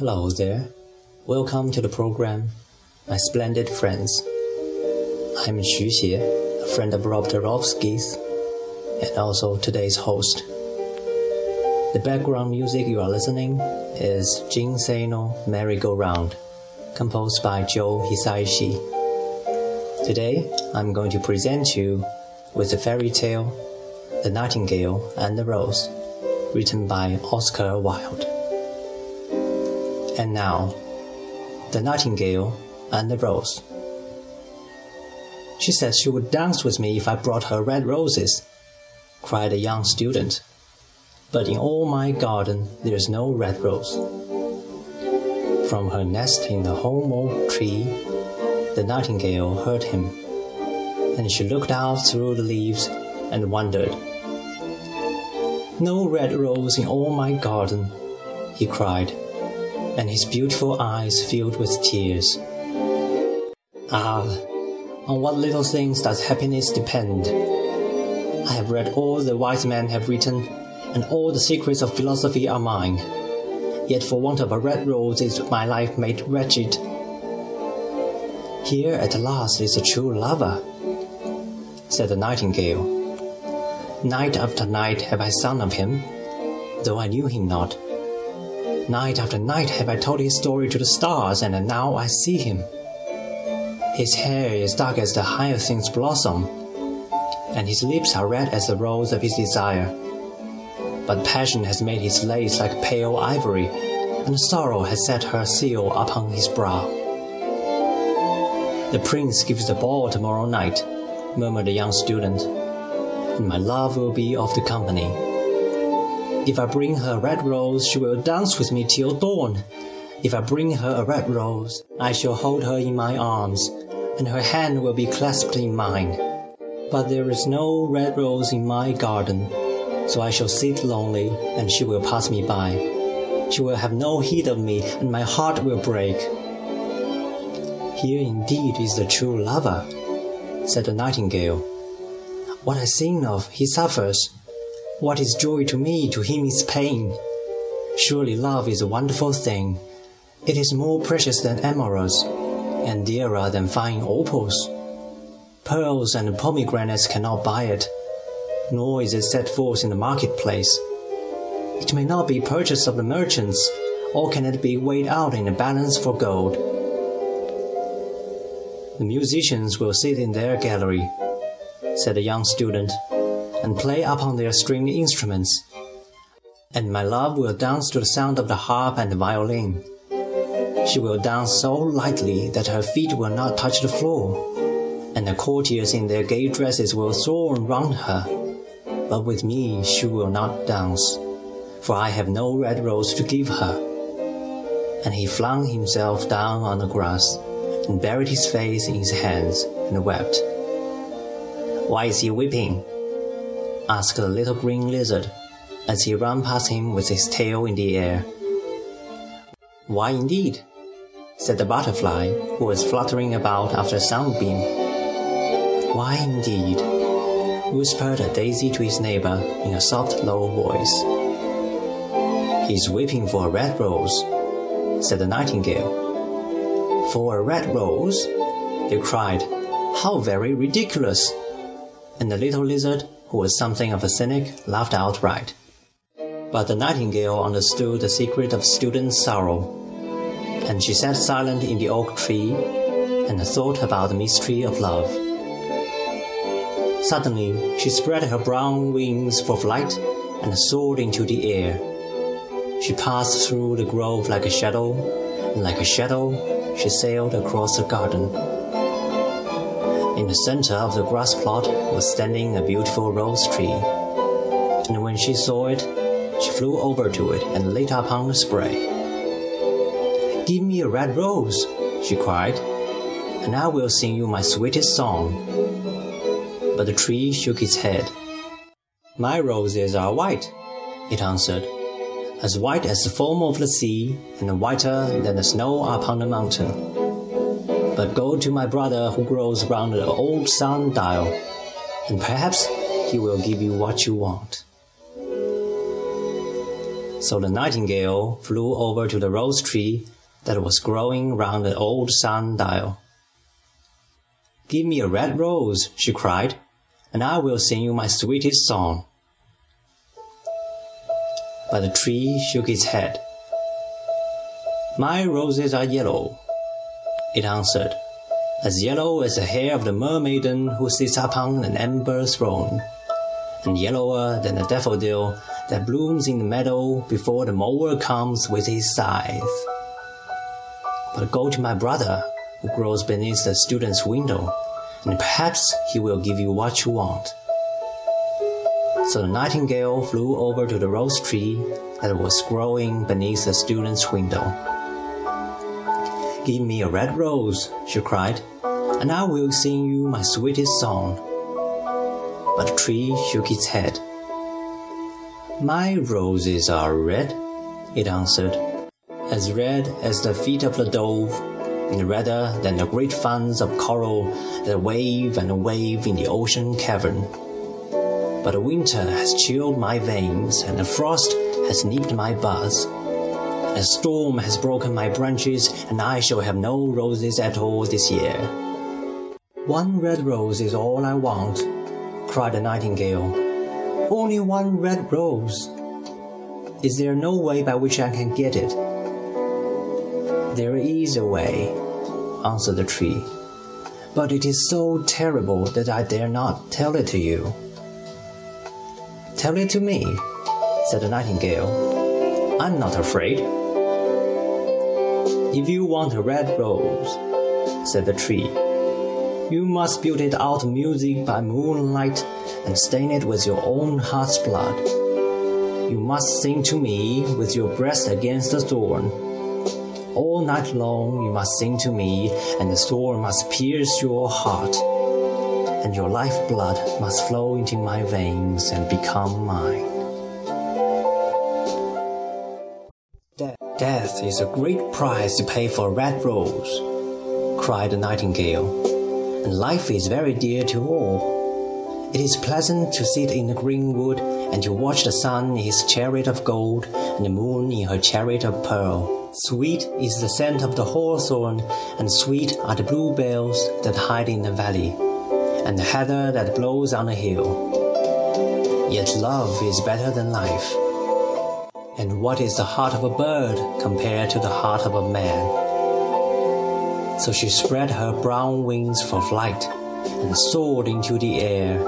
Hello there. Welcome to the program, my splendid friends. I'm Xu Xie, a friend of Rob Turovsky's, and also today's host. The background music you are listening is Jinsei no Merry-Go-Round, composed by Joe Hisaishi. Today, I'm going to present you with the fairy tale The Nightingale and the Rose, written by Oscar Wilde. And now, The Nightingale and the Rose. She said she would dance with me if I brought her red roses, cried a young student. But in all my garden there's no red rose. From her nest in the holm oak tree, the nightingale heard him, and she looked out through the leaves and wondered. No red rose in all my garden, he cried, and his beautiful eyes filled with tears. Ah, on what little things does happiness depend? I have read all the wise men have written, and all the secrets of philosophy are mine. Yet for want of a red rose is my life made wretched. Here at last is a true lover, said the nightingale. Night after night have I sung of him, though I knew him not. Night after night have I told his story to the stars, and now I see him. His hair is dark as the hyacinth's blossom, and his lips are red as the rose of his desire. But passion has made his lace like pale ivory, and sorrow has set her seal upon his brow. The prince gives the ball tomorrow night, murmured the young student, and my love will be of the company. If I bring her a red rose, she will dance with me till dawn. If I bring her a red rose, I shall hold her in my arms, and her hand will be clasped in mine. But there is no red rose in my garden, so I shall sit lonely, and she will pass me by. She will have no heed of me, and my heart will break. Here indeed is the true lover, said the nightingale. What I sing of, he suffers. What is joy to me, to him is pain. Surely love is a wonderful thing. It is more precious than emeralds, and dearer than fine opals. Pearls and pomegranates cannot buy it, nor is it set forth in the marketplace. It may not be purchased of the merchants, or can it be weighed out in a balance for gold. The musicians will sit in their gallery, said the young student, and play upon their stringed instruments. And my love will dance to the sound of the harp and the violin. She will dance so lightly that her feet will not touch the floor, and the courtiers in their gay dresses will throng round her. But with me she will not dance, for I have no red rose to give her. And he flung himself down on the grass and buried his face in his hands and wept. Why is he weeping? Asked the little green lizard as he ran past him with his tail in the air. Why indeed? said the butterfly, who was fluttering about after a sunbeam. Why indeed? whispered a daisy to his neighbor in a soft, low voice. He's weeping for a red rose, said the nightingale. For a red rose? they cried. How very ridiculous! And the little lizard, who was something of a cynic, laughed outright. But the nightingale understood the secret of student sorrow, and she sat silent in the oak tree and thought about the mystery of love. Suddenly, she spread her brown wings for flight and soared into the air. She passed through the grove like a shadow, and like a shadow, she sailed across the garden. In the center of the grass plot was standing a beautiful rose tree, and when she saw it, she flew over to it and lit upon the spray. Give me a red rose, she cried, and I will sing you my sweetest song. But the tree shook its head. My roses are white, it answered, as white as the foam of the sea, and whiter than the snow upon the mountain. But go to my brother who grows round the old sundial, and perhaps he will give you what you want. So the nightingale flew over to the rose tree that was growing round the old sundial. Give me a red rose, she cried, and I will sing you my sweetest song. But the tree shook its head. My roses are yellow, it answered, as yellow as the hair of the mermaiden who sits upon an amber throne, and yellower than the daffodil that blooms in the meadow before the mower comes with his scythe. But go to my brother, who grows beneath the student's window, and perhaps he will give you what you want. So the nightingale flew over to the rose tree that was growing beneath the student's window. Give me a red rose, she cried, and I will sing you my sweetest song. But the tree shook its head. My roses are red, it answered, as red as the feet of the dove, and redder than the great fans of coral that wave and wave in the ocean cavern. But winter has chilled my veins, and the frost has nipped my buds. A storm has broken my branches, and I shall have no roses at all this year. One red rose is all I want, cried the nightingale. Only one red rose. Is there no way by which I can get it? There is a way, answered the tree, but it is so terrible that I dare not tell it to you. Tell it to me, said the nightingale. I'm not afraid. If you want a red rose, said the tree, you must build it out of music by moonlight and stain it with your own heart's blood. You must sing to me with your breast against the thorn. All night long you must sing to me, and the thorn must pierce your heart, and your lifeblood must flow into my veins and become mine. Death is a great price to pay for a red rose, cried the nightingale, and life is very dear to all. It is pleasant to sit in the green wood and to watch the sun in his chariot of gold and the moon in her chariot of pearl. Sweet is the scent of the hawthorn, and sweet are the bluebells that hide in the valley, and the heather that blows on the hill. Yet love is better than life. And what is the heart of a bird compared to the heart of a man? So she spread her brown wings for flight and soared into the air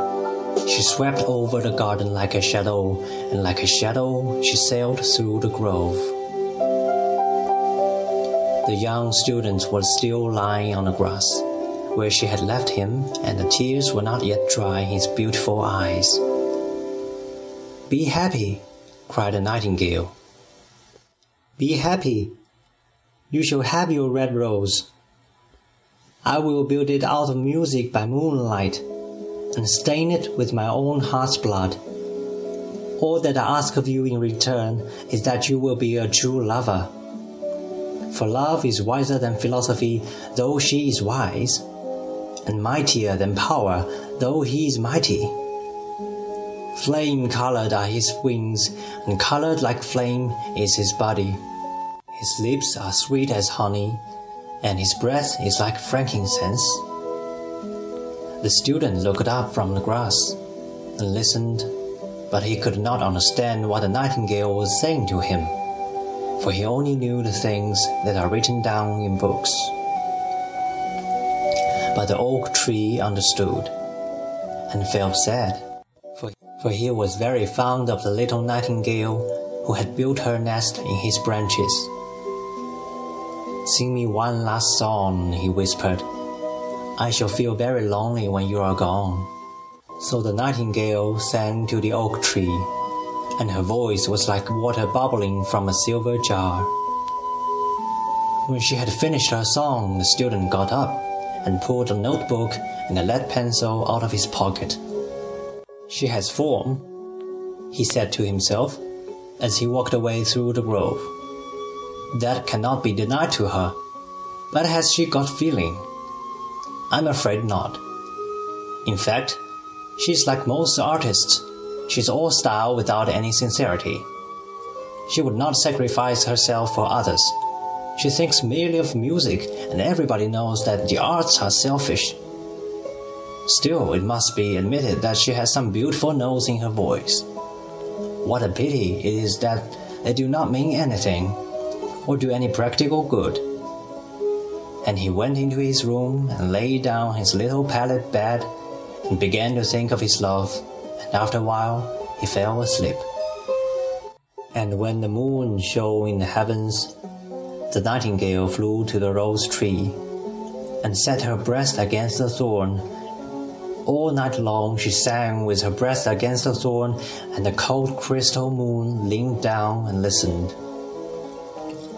she swept over the garden like a shadow, and like a shadow she sailed through the grove. The young student was still lying on the grass, where she had left him, and the tears were not yet dry in his beautiful eyes. Be happy, cried the nightingale. Be happy. You shall have your red rose. I will build it out of music by moonlight and stain it with my own heart's blood. All that I ask of you in return is that you will be a true lover. For love is wiser than philosophy, though she is wise, and mightier than power, though he is mighty. Flame colored are his wings, and colored like flame is his body. His lips are sweet as honey, and his breath is like frankincense. The student looked up from the grass and listened, but he could not understand what the nightingale was saying to him, for he only knew the things that are written down in books. But the oak tree understood and felt sad, for, he was very fond of the little nightingale who had built her nest in his branches. Sing me one last song, he whispered I shall feel very lonely when you are gone. So the nightingale sang to the oak tree, and her voice was like water bubbling from a silver jar. When she had finished her song, the student got up and pulled a notebook and a lead pencil out of his pocket. She has form, he said to himself as he walked away through the grove. That cannot be denied to her. But has she got feeling? I'm afraid not. In fact, she's like most artists. She's all style without any sincerity. She would not sacrifice herself for others. She thinks merely of music, and everybody knows that the arts are selfish. Still, it must be admitted that she has some beautiful notes in her voice. What a pity it is that they do not mean anything, or do any practical good. And he went into his room and lay down his little pallet bed and began to think of his love, and after a while he fell asleep. And when the moon shone in the heavens, the nightingale flew to the rose tree and set her breast against the thorn. All night long she sang with her breast against the thorn, and the cold crystal moon leaned down and listened.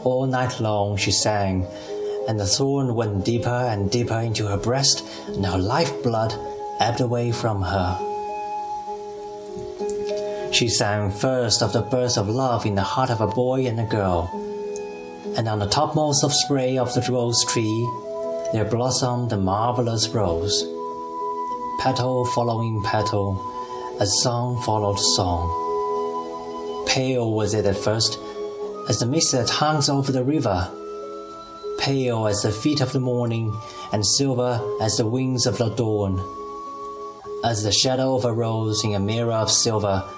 All night long she sang, and the thorn went deeper and deeper into her breast, and her lifeblood ebbed away from her. She sang first of the birth of love in the heart of a boy and a girl, and on the topmost of spray of the rose tree there blossomed the marvelous rose. Petal following petal, as song followed song. Pale was it at first, as the mist that hangs over the river, pale as the feet of the morning, and silver as the wings of the dawn. As the shadow of a rose in a mirror of silver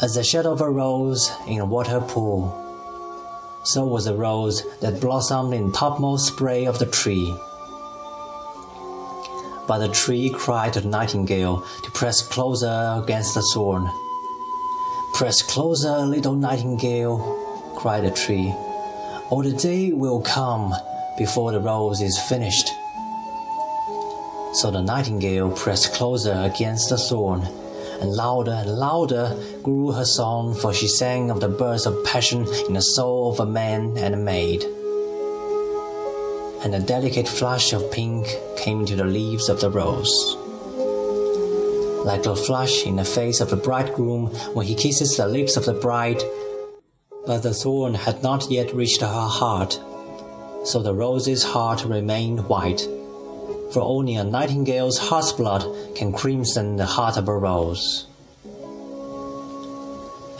as the shadow of a rose in a water pool. So was the rose that blossomed in topmost spray of the tree. But the tree cried to the nightingale to press closer against the thorn. Press closer, little nightingale, cried the tree, or the day will come before the rose is finished. So the nightingale pressed closer against the thorn and louder and louder grew her song, for she sang of the birth of passion in the soul of a man and a maid. And a delicate flush of pink came into the leaves of the rose. Like a flush in the face of the bridegroom when he kisses the lips of the bride, but the thorn had not yet reached her heart, so the rose's heart remained white for only a nightingale's heart's blood can crimson the heart of a rose.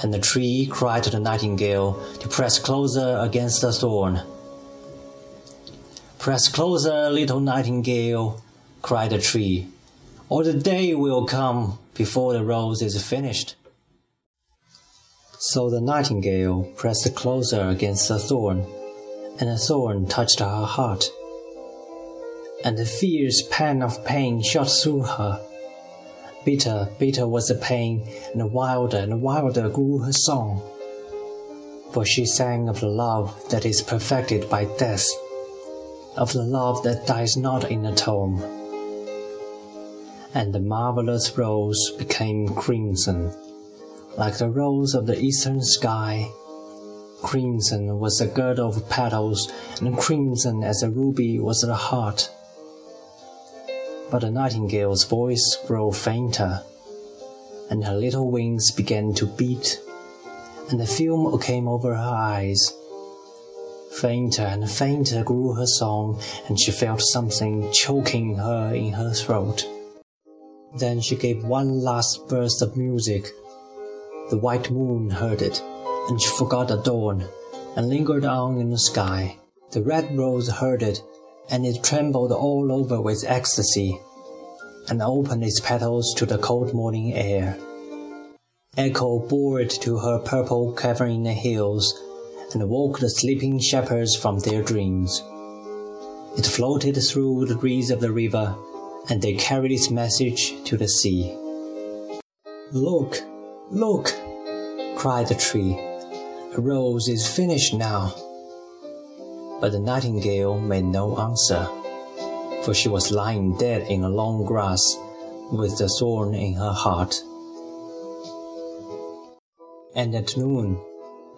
And the tree cried to the nightingale to press closer against the thorn. Press closer, little nightingale, cried the tree, or the day will come before the rose is finished. So the nightingale pressed closer against the thorn, and the thorn touched her heart and a fierce pang of pain shot through her. Bitter, bitter was the pain, and wilder and wilder grew her song. For she sang of the love that is perfected by death, of the love that dies not in a tomb. And the marvelous rose became crimson, like the rose of the eastern sky. Crimson was the girdle of petals, and crimson as a ruby was the heart but the nightingale's voice grew fainter, and her little wings began to beat, and the film came over her eyes. Fainter and fainter grew her song, and she felt something choking her in her throat. Then she gave one last burst of music. The white moon heard it, and she forgot the dawn, and lingered on in the sky. The red rose heard it, and it trembled all over with ecstasy, and opened its petals to the cold morning air. Echo bore it to her purple cavern in the hills, and woke the sleeping shepherds from their dreams. It floated through the reeds of the river, and they carried its message to the sea. Look, look, cried the tree. A rose is finished now but the nightingale made no answer, for she was lying dead in the long grass with the thorn in her heart. And at noon,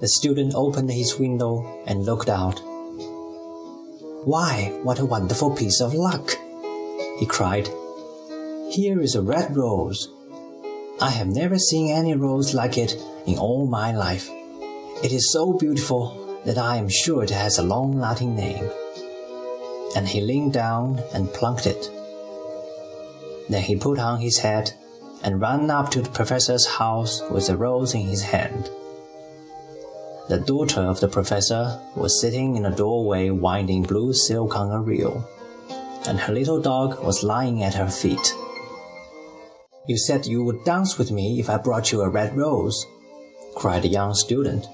the student opened his window and looked out. Why, what a wonderful piece of luck! he cried. Here is a red rose. I have never seen any rose like it in all my life. It is so beautiful that I am sure it has a long Latin name. And he leaned down and plucked it. Then he put on his hat and ran up to the professor's house with the rose in his hand. The daughter of the professor, was sitting in a doorway winding blue silk on a reel, and her little dog was lying at her feet. You said you would dance with me if I brought you a red rose, cried the young student.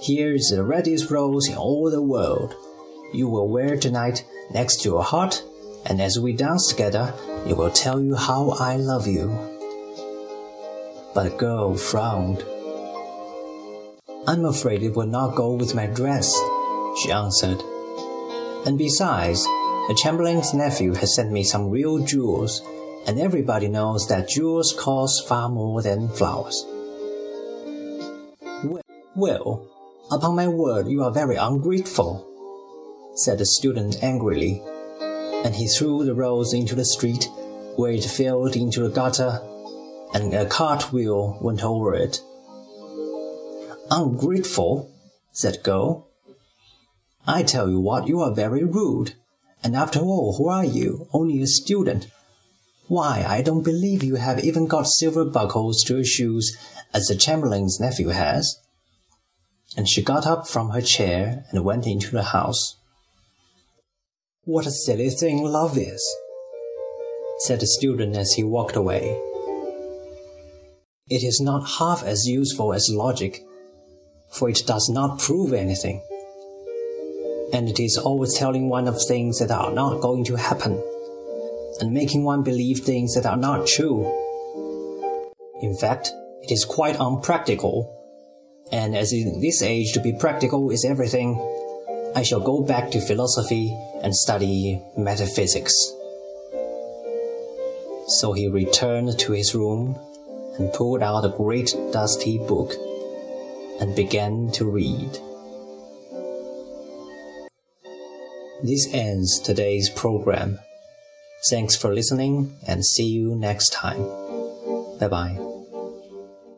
Here is the reddest rose in all the world. You will wear tonight next to your heart, and as we dance together, it will tell you how I love you. But the girl frowned. I'm afraid it will not go with my dress, she answered. And besides, the Chamberlain's nephew has sent me some real jewels, and everybody knows that jewels cost far more than flowers. Well, upon my word, you are very ungrateful, said the student angrily, and he threw the rose into the street, where it fell into the gutter, and a cartwheel went over it. Ungrateful, said Go. I tell you what, you are very rude. And after all, who are you? Only a student. Why, I don't believe you have even got silver buckles to your shoes, as the Chamberlain's nephew has and she got up from her chair and went into the house. What a silly thing love is, said the student as he walked away. It is not half as useful as logic, for it does not prove anything. And it is always telling one of things that are not going to happen, and making one believe things that are not true. In fact, it is quite unpractical and as in this age to be practical is everything, I shall go back to philosophy and study metaphysics. So he returned to his room and pulled out a great dusty book and began to read. This ends today's program. Thanks for listening and see you next time. Bye bye.